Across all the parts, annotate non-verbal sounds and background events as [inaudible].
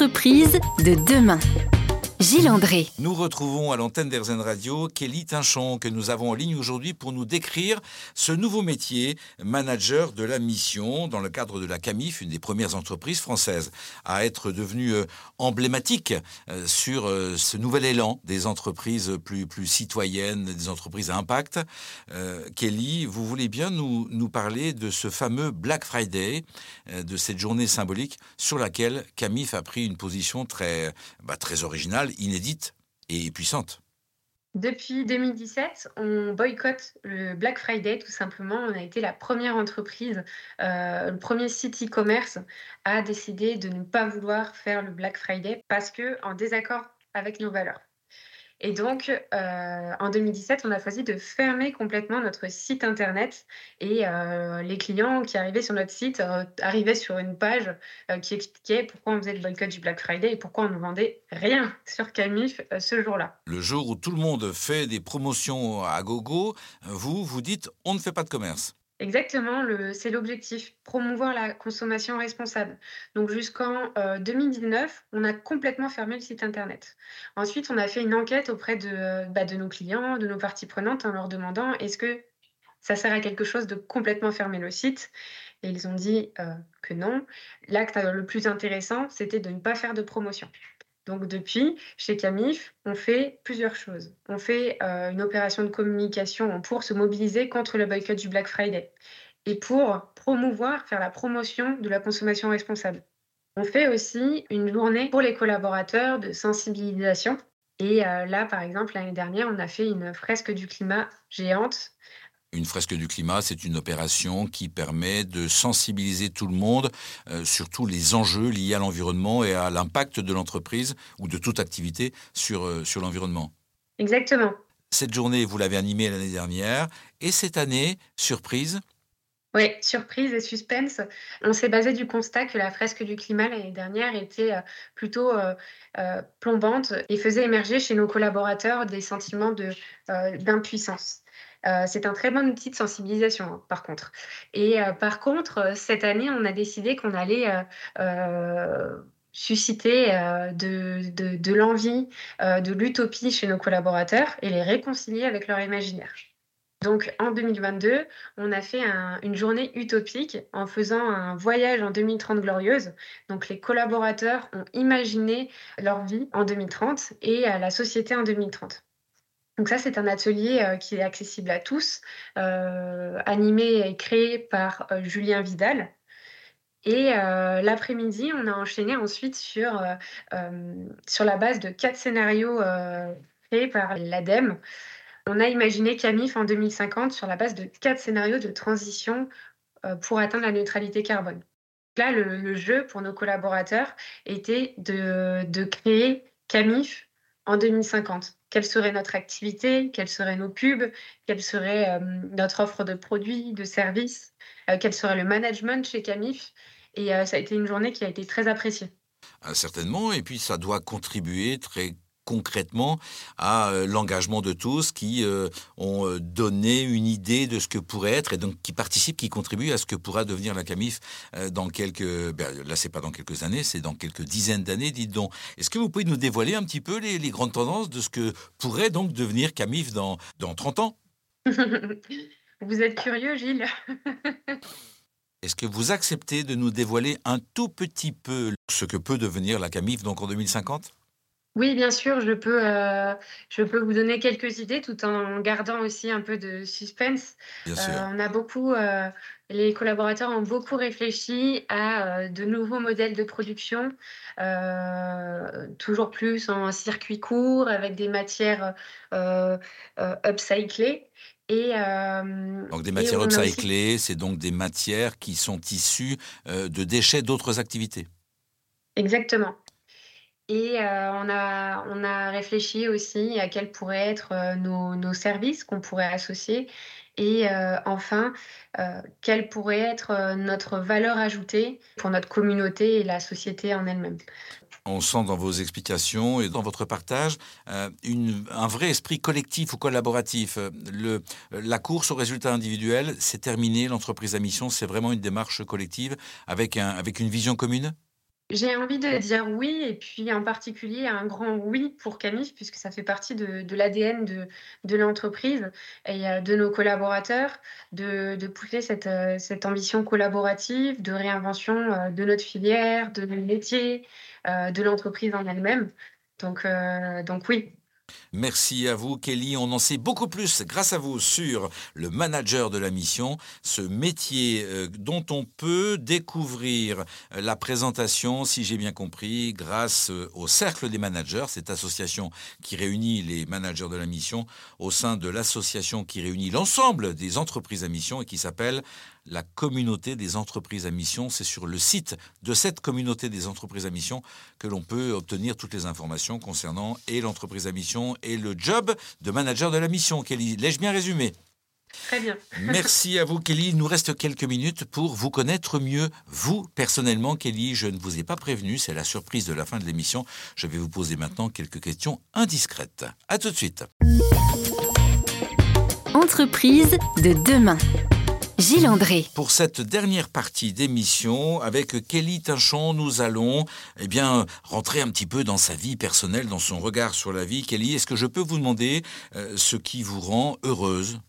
entreprises de demain. Gilles André. Nous retrouvons à l'antenne d'Airzen Radio Kelly Tinchon que nous avons en ligne aujourd'hui pour nous décrire ce nouveau métier, manager de la mission, dans le cadre de la CAMIF, une des premières entreprises françaises à être devenue euh, emblématique euh, sur euh, ce nouvel élan des entreprises plus, plus citoyennes, des entreprises à impact. Kelly, vous voulez bien nous, nous parler de ce fameux Black Friday, de cette journée symbolique sur laquelle CAMIF a pris une position très, bah, très originale inédite et puissante. Depuis 2017, on boycotte le Black Friday tout simplement. On a été la première entreprise, euh, le premier site e-commerce à décider de ne pas vouloir faire le Black Friday parce que en désaccord avec nos valeurs. Et donc, euh, en 2017, on a choisi de fermer complètement notre site internet et euh, les clients qui arrivaient sur notre site euh, arrivaient sur une page qui expliquait pourquoi on faisait le boycott du Black Friday et pourquoi on ne vendait rien sur Camif ce jour-là. Le jour où tout le monde fait des promotions à gogo, vous, vous dites on ne fait pas de commerce. Exactement, c'est l'objectif, promouvoir la consommation responsable. Donc jusqu'en 2019, euh, on a complètement fermé le site internet. Ensuite, on a fait une enquête auprès de, bah, de nos clients, de nos parties prenantes, en leur demandant est-ce que ça sert à quelque chose de complètement fermer le site? Et ils ont dit euh, que non. L'acte le plus intéressant, c'était de ne pas faire de promotion. Donc depuis, chez Camif, on fait plusieurs choses. On fait euh, une opération de communication pour se mobiliser contre le boycott du Black Friday et pour promouvoir, faire la promotion de la consommation responsable. On fait aussi une journée pour les collaborateurs de sensibilisation. Et euh, là, par exemple, l'année dernière, on a fait une fresque du climat géante une fresque du climat, c'est une opération qui permet de sensibiliser tout le monde euh, sur tous les enjeux liés à l'environnement et à l'impact de l'entreprise ou de toute activité sur, euh, sur l'environnement. Exactement. Cette journée, vous l'avez animée l'année dernière. Et cette année, surprise oui, surprise et suspense. On s'est basé du constat que la fresque du climat l'année dernière était euh, plutôt plombante et faisait émerger chez nos collaborateurs des sentiments d'impuissance. Euh, c'est un très bon outil de sensibilisation, hein, par contre. Et euh, par contre, euh, cette année, on a décidé qu'on allait susciter de, l'envie, de l'utopie chez nos collaborateurs et les réconcilier avec leur imaginaire. Donc en 2022, on a fait une journée utopique en faisant un voyage en 2030 glorieuse. Donc les collaborateurs ont imaginé leur vie en 2030 et la société en 2030. Donc ça, c'est un atelier euh, qui est accessible à tous, euh, animé et créé par euh, Julien Vidal. Et l'après-midi, on a enchaîné ensuite sur, la base de quatre scénarios créés par l'ADEME. On a imaginé CAMIF en 2050 sur la base de quatre scénarios de transition pour atteindre la neutralité carbone. Là, le, jeu pour nos collaborateurs était de créer CAMIF en 2050 Quelle serait notre activité? Quels seraient nos pubs? Quelle serait euh, notre offre de produits, de services? Euh, Quel serait le management chez Camif? Et euh, ça a été une journée qui a été très appréciée. Ah, certainement, et puis ça doit contribuer très concrètement à euh, l'engagement de tous qui euh, ont euh, donné une idée de ce que pourrait être et donc qui participent, qui contribuent à ce que pourra devenir la CAMIF dans quelques... Ben, là, c'est pas dans quelques années, c'est dans quelques dizaines d'années, dites donc. Est-ce que vous pouvez nous dévoiler un petit peu les, grandes tendances de ce que pourrait donc devenir CAMIF dans, dans 30 ans? [laughs] Vous êtes curieux, Gilles. [laughs] Est-ce que vous acceptez de nous dévoiler un tout petit peu ce que peut devenir la CAMIF donc en 2050 oui, bien sûr, je peux, euh, je peux vous donner quelques idées tout en gardant aussi un peu de suspense. Bien sûr. Euh, on a beaucoup, euh, les collaborateurs ont beaucoup réfléchi à de nouveaux modèles de production, toujours plus en circuit court, avec des matières upcyclées. Et, donc des matières upcyclées, c'est donc des matières qui sont issues de déchets d'autres activités. Exactement. Et euh, on, a, on a réfléchi aussi à quels pourraient être euh, nos, services qu'on pourrait associer. Et euh, enfin, quelle pourrait être notre valeur ajoutée pour notre communauté et la société en elle-même. On sent dans vos explications et dans votre partage un vrai esprit collectif ou collaboratif. La course au résultat individuel, c'est terminé. L'entreprise à mission, c'est vraiment une démarche collective avec, un, avec une vision commune? J'ai envie de dire oui et puis en particulier un grand oui pour Camif puisque ça fait partie de l'ADN de l'entreprise et heu, de nos collaborateurs de pousser cette, heu, cette ambition collaborative, de réinvention, heu, de notre filière, de métiers, heu, de l'entreprise en elle-même. Donc donc oui. Merci à vous, Kelly. On en sait beaucoup plus grâce à vous sur le manager de la mission, ce métier euh, dont on peut découvrir euh, la présentation, si j'ai bien compris, grâce euh, au Cercle des managers, cette association qui réunit les managers de la mission au sein de l'association qui réunit l'ensemble des entreprises à mission et qui s'appelle la communauté des entreprises à mission. C'est sur le site de cette communauté des entreprises à mission que l'on peut obtenir toutes les informations concernant et l'entreprise à mission et le job de manager de la mission. Kelly, l'ai-je bien résumé? Très bien. [laughs] Merci à vous, Kelly. Il nous reste quelques minutes pour vous connaître mieux. Vous, personnellement, Kelly, je ne vous ai pas prévenu. C'est la surprise de la fin de l'émission. Je vais vous poser maintenant quelques questions indiscrètes. À tout de suite. Entreprise de demain. Gilles André. Pour cette dernière partie d'émission, avec Kelly Tinchon, nous allons eh bien, rentrer un petit peu dans sa vie personnelle, dans son regard sur la vie. Kelly, est-ce que je peux vous demander euh, ce qui vous rend heureuse?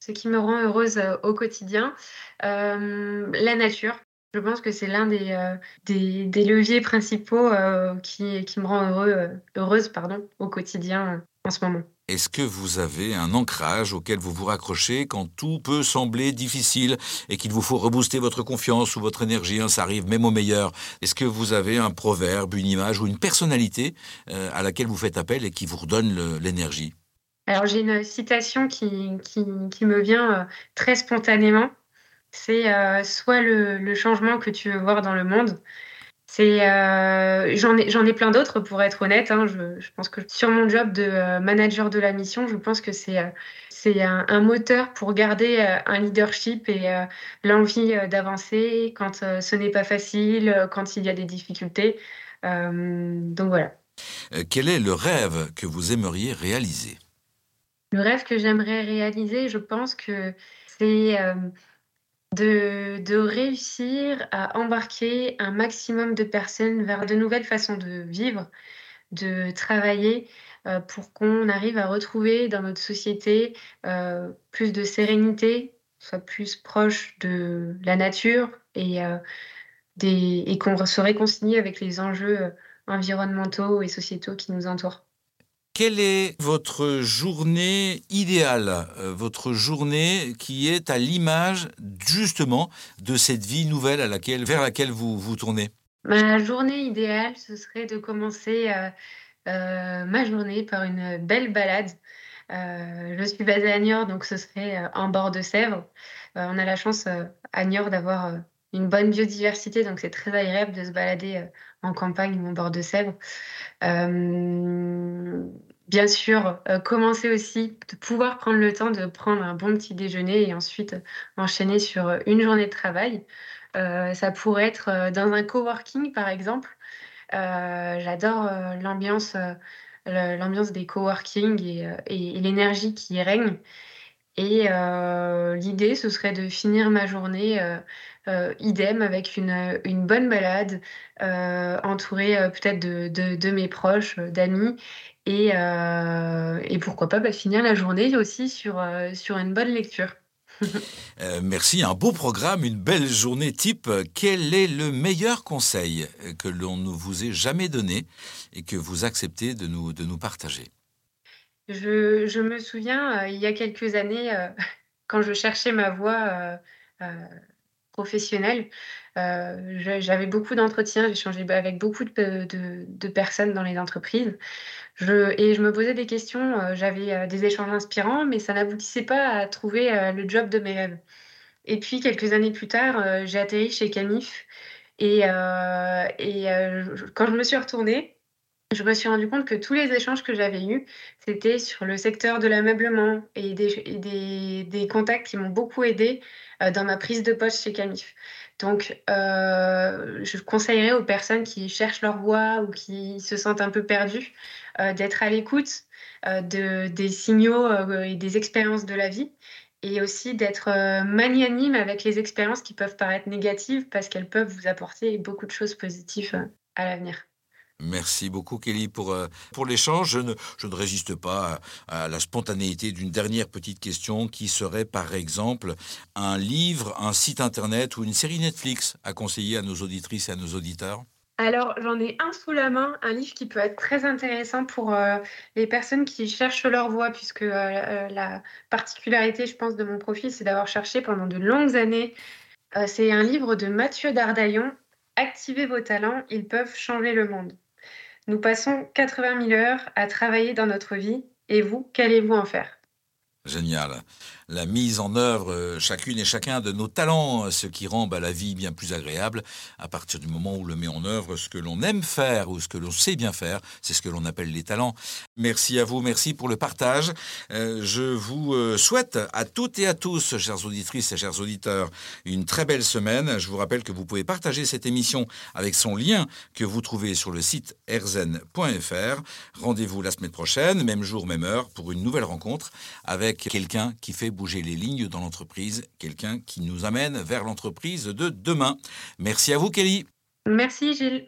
Ce qui me rend heureuse euh, au quotidien, euh, la nature. Je pense que c'est l'un des, euh, des, des, leviers principaux euh, qui, qui, me rend heureux, heureuse pardon, au quotidien en ce moment. Est-ce que vous avez un ancrage auquel vous vous raccrochez quand tout peut sembler difficile et qu'il vous faut rebooster votre confiance ou votre énergie hein, Ça arrive même au meilleur. Est-ce que vous avez un proverbe, une image ou une personnalité euh, à laquelle vous faites appel et qui vous redonne l'énergie? Alors j'ai une citation qui, me vient euh, très spontanément. C'est euh, soit le, changement que tu veux voir dans le monde, c'est, euh, j'en ai, j'en ai plein d'autres pour être honnête. Hein, je, je, pense que sur mon job de euh, manager de la mission, je pense que c'est, euh, c'est un, un, moteur pour garder un leadership et euh, l'envie d'avancer quand ce n'est pas facile, quand il y a des difficultés. donc voilà. quel est le rêve que vous aimeriez réaliser? Le rêve que j'aimerais réaliser, je pense que c'est de, réussir à embarquer un maximum de personnes vers de nouvelles façons de vivre, de travailler euh, pour qu'on arrive à retrouver dans notre société euh, plus de sérénité, soit plus proche de la nature et, euh, et qu'on se réconcilie avec les enjeux environnementaux et sociétaux qui nous entourent. Quelle est votre journée idéale, euh, votre journée qui est à l'image justement de cette vie nouvelle à laquelle, vers laquelle vous vous tournez? Ma journée idéale, ce serait de commencer euh, euh, ma journée par une belle balade. Je suis basée à Niort, donc ce serait en bord de Sèvres. On a la chance à Niort d'avoir une bonne biodiversité, donc c'est très agréable de se balader en campagne ou en bord de Sèvres. Euh, bien sûr, euh, commencer aussi, de pouvoir prendre le temps de prendre un bon petit déjeuner et ensuite enchaîner sur une journée de travail. Euh, ça pourrait être dans un coworking, par exemple. J'adore l'ambiance, l'ambiance des coworking et, l'énergie qui y règne. Et l'idée, ce serait de finir ma journée euh, idem avec une, une bonne balade, entourée peut-être de, de, de, mes proches, d'amis, et, et, pourquoi pas bah, finir la journée aussi sur, sur une bonne lecture. [laughs] euh, merci, un beau programme, une belle journée type. Quel est le meilleur conseil que l'on ne vous ait jamais donné et que vous acceptez de nous, de nous partager? Je, je, me souviens, euh, il y a quelques années, euh, [laughs] quand je cherchais ma voie euh, professionnelle, j'avais beaucoup d'entretiens, j'échangeais avec beaucoup de, personnes dans les entreprises. Et je me posais des questions, j'avais des échanges inspirants, mais ça n'aboutissait pas à trouver le job de mes rêves. Et puis, quelques années plus tard, j'ai atterri chez Camif. Et quand je me suis retournée, je me suis rendu compte que tous les échanges que j'avais eus, c'était sur le secteur de l'ameublement et des, contacts qui m'ont beaucoup aidé euh, dans ma prise de poste chez Camif. Donc, euh, je conseillerais aux personnes qui cherchent leur voie ou qui se sentent un peu perdues euh, d'être à l'écoute de, des signaux et des expériences de la vie et aussi d'être magnanime avec les expériences qui peuvent paraître négatives parce qu'elles peuvent vous apporter beaucoup de choses positives à l'avenir. Merci beaucoup Kelly pour, euh, pour l'échange. Je ne, je ne résiste pas à, la spontanéité d'une dernière petite question qui serait par exemple un livre, un site internet ou une série Netflix à conseiller à nos auditrices et à nos auditeurs? Alors, j'en ai un sous la main, un livre qui peut être très intéressant pour euh, les personnes qui cherchent leur voie, puisque euh, la particularité, je pense, de mon profil, c'est d'avoir cherché pendant de longues années. C'est un livre de Mathieu Dardaillon, Activez vos talents, ils peuvent changer le monde. Nous passons 80 000 heures à travailler dans notre vie, et vous, qu'allez-vous en faire? Génial. La mise en œuvre, euh, chacune et chacun de nos talents, ce qui rend bah, la vie bien plus agréable à partir du moment où l'on met en œuvre ce que l'on aime faire ou ce que l'on sait bien faire. C'est ce que l'on appelle les talents. Merci à vous, merci pour le partage. Euh, je vous euh, souhaite à toutes et à tous, chères auditrices et chers auditeurs, une très belle semaine. Je vous rappelle que vous pouvez partager cette émission avec son lien que vous trouvez sur le site erzen.fr. Rendez-vous la semaine prochaine, même jour, même heure, pour une nouvelle rencontre quelqu'un qui fait bouger les lignes dans l'entreprise, quelqu'un qui nous amène vers l'entreprise de demain. Merci à vous, Kelly. Merci, Gilles.